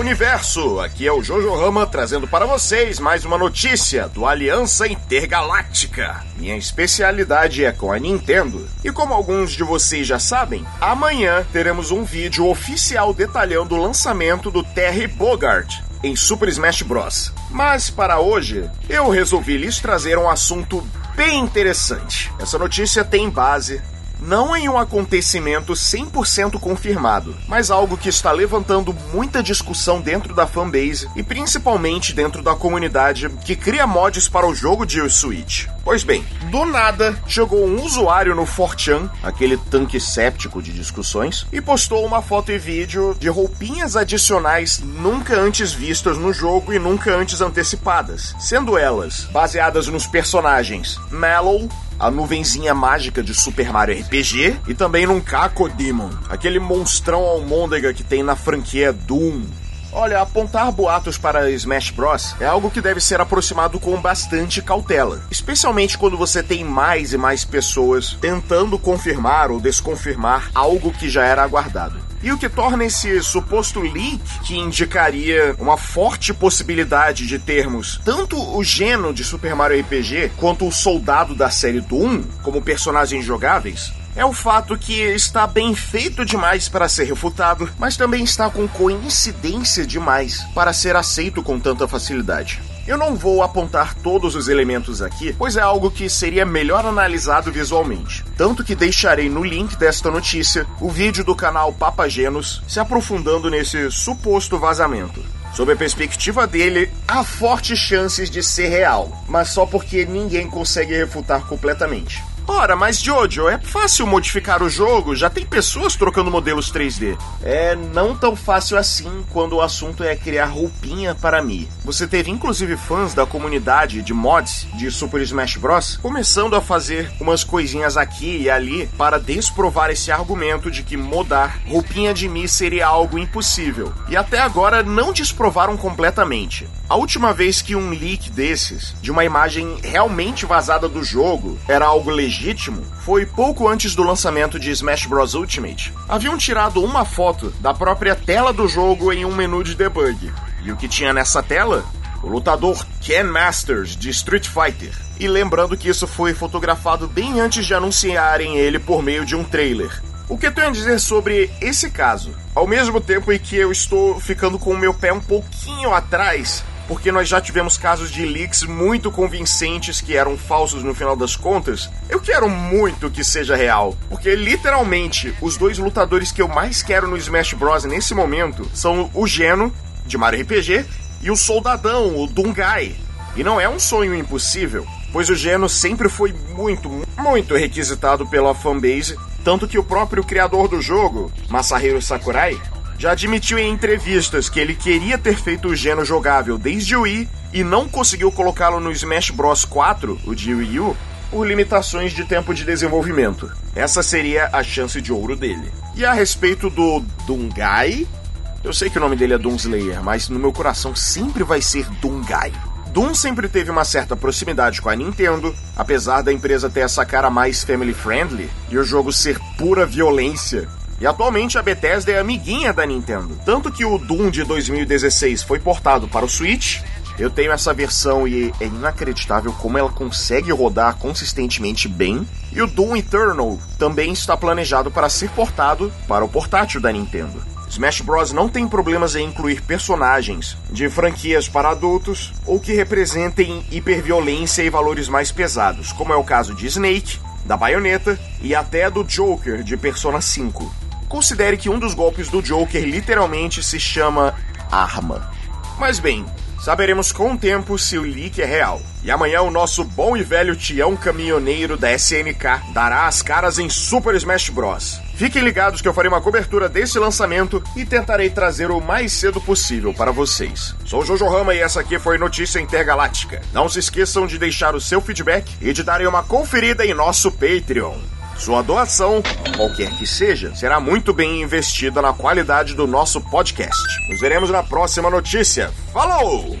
Universo! Aqui é o Jojo Rama trazendo para vocês mais uma notícia do Aliança Intergaláctica. Minha especialidade é com a Nintendo. E como alguns de vocês já sabem, amanhã teremos um vídeo oficial detalhando o lançamento do Terry Bogart em Super Smash Bros. Mas para hoje, eu resolvi lhes trazer um assunto bem interessante. Essa notícia tem base não em um acontecimento 100% confirmado, mas algo que está levantando muita discussão dentro da fanbase e principalmente dentro da comunidade que cria mods para o jogo de Switch. Pois bem, do nada chegou um usuário no 4chan, aquele tanque séptico de discussões, e postou uma foto e vídeo de roupinhas adicionais nunca antes vistas no jogo e nunca antes antecipadas, sendo elas baseadas nos personagens Mallow, a nuvenzinha mágica de Super Mario RPG e também num Cacodemon, aquele monstrão almôndega que tem na franquia Doom. Olha, apontar boatos para Smash Bros. é algo que deve ser aproximado com bastante cautela, especialmente quando você tem mais e mais pessoas tentando confirmar ou desconfirmar algo que já era aguardado. E o que torna esse suposto leak, que indicaria uma forte possibilidade de termos tanto o Geno de Super Mario RPG quanto o Soldado da série Doom como personagens jogáveis, é o fato que está bem feito demais para ser refutado, mas também está com coincidência demais para ser aceito com tanta facilidade. Eu não vou apontar todos os elementos aqui, pois é algo que seria melhor analisado visualmente. Tanto que deixarei no link desta notícia o vídeo do canal Papagenos se aprofundando nesse suposto vazamento. Sob a perspectiva dele, há fortes chances de ser real, mas só porque ninguém consegue refutar completamente. Ora, mas Jojo, é fácil modificar o jogo, já tem pessoas trocando modelos 3D. É não tão fácil assim quando o assunto é criar roupinha para mim. Você teve inclusive fãs da comunidade de mods de Super Smash Bros. começando a fazer umas coisinhas aqui e ali para desprovar esse argumento de que modar roupinha de Mi seria algo impossível. E até agora não desprovaram completamente. A última vez que um leak desses, de uma imagem realmente vazada do jogo, era algo legítimo legítimo foi pouco antes do lançamento de Smash Bros Ultimate. Haviam tirado uma foto da própria tela do jogo em um menu de debug. E o que tinha nessa tela? O lutador Ken Masters de Street Fighter. E lembrando que isso foi fotografado bem antes de anunciarem ele por meio de um trailer. O que eu tenho a dizer sobre esse caso? Ao mesmo tempo em que eu estou ficando com o meu pé um pouquinho atrás porque nós já tivemos casos de leaks muito convincentes que eram falsos no final das contas. Eu quero muito que seja real, porque literalmente os dois lutadores que eu mais quero no Smash Bros nesse momento são o Geno de Mario RPG e o Soldadão, o Dungai. E não é um sonho impossível, pois o Geno sempre foi muito, muito requisitado pela fanbase, tanto que o próprio criador do jogo, Masahiro Sakurai, já admitiu em entrevistas que ele queria ter feito o Geno jogável desde o Wii e não conseguiu colocá-lo no Smash Bros 4, o de Wii U, por limitações de tempo de desenvolvimento. Essa seria a chance de ouro dele. E a respeito do Dungai, eu sei que o nome dele é Doomslayer, mas no meu coração sempre vai ser Dungai. Doom sempre teve uma certa proximidade com a Nintendo, apesar da empresa ter essa cara mais family friendly e o jogo ser pura violência e atualmente a Bethesda é amiguinha da Nintendo. Tanto que o Doom de 2016 foi portado para o Switch. Eu tenho essa versão e é inacreditável como ela consegue rodar consistentemente bem. E o Doom Eternal também está planejado para ser portado para o portátil da Nintendo. Smash Bros. não tem problemas em incluir personagens de franquias para adultos ou que representem hiperviolência e valores mais pesados, como é o caso de Snake, da Bayonetta e até do Joker de Persona 5. Considere que um dos golpes do Joker literalmente se chama arma. Mas bem, saberemos com o tempo se o leak é real. E amanhã o nosso bom e velho Tião Caminhoneiro da SNK dará as caras em Super Smash Bros. Fiquem ligados que eu farei uma cobertura desse lançamento e tentarei trazer o mais cedo possível para vocês. Sou Jojo Rama e essa aqui foi Notícia Intergaláctica. Não se esqueçam de deixar o seu feedback e de darem uma conferida em nosso Patreon. Sua doação, qualquer que seja, será muito bem investida na qualidade do nosso podcast. Nos veremos na próxima notícia. Falou!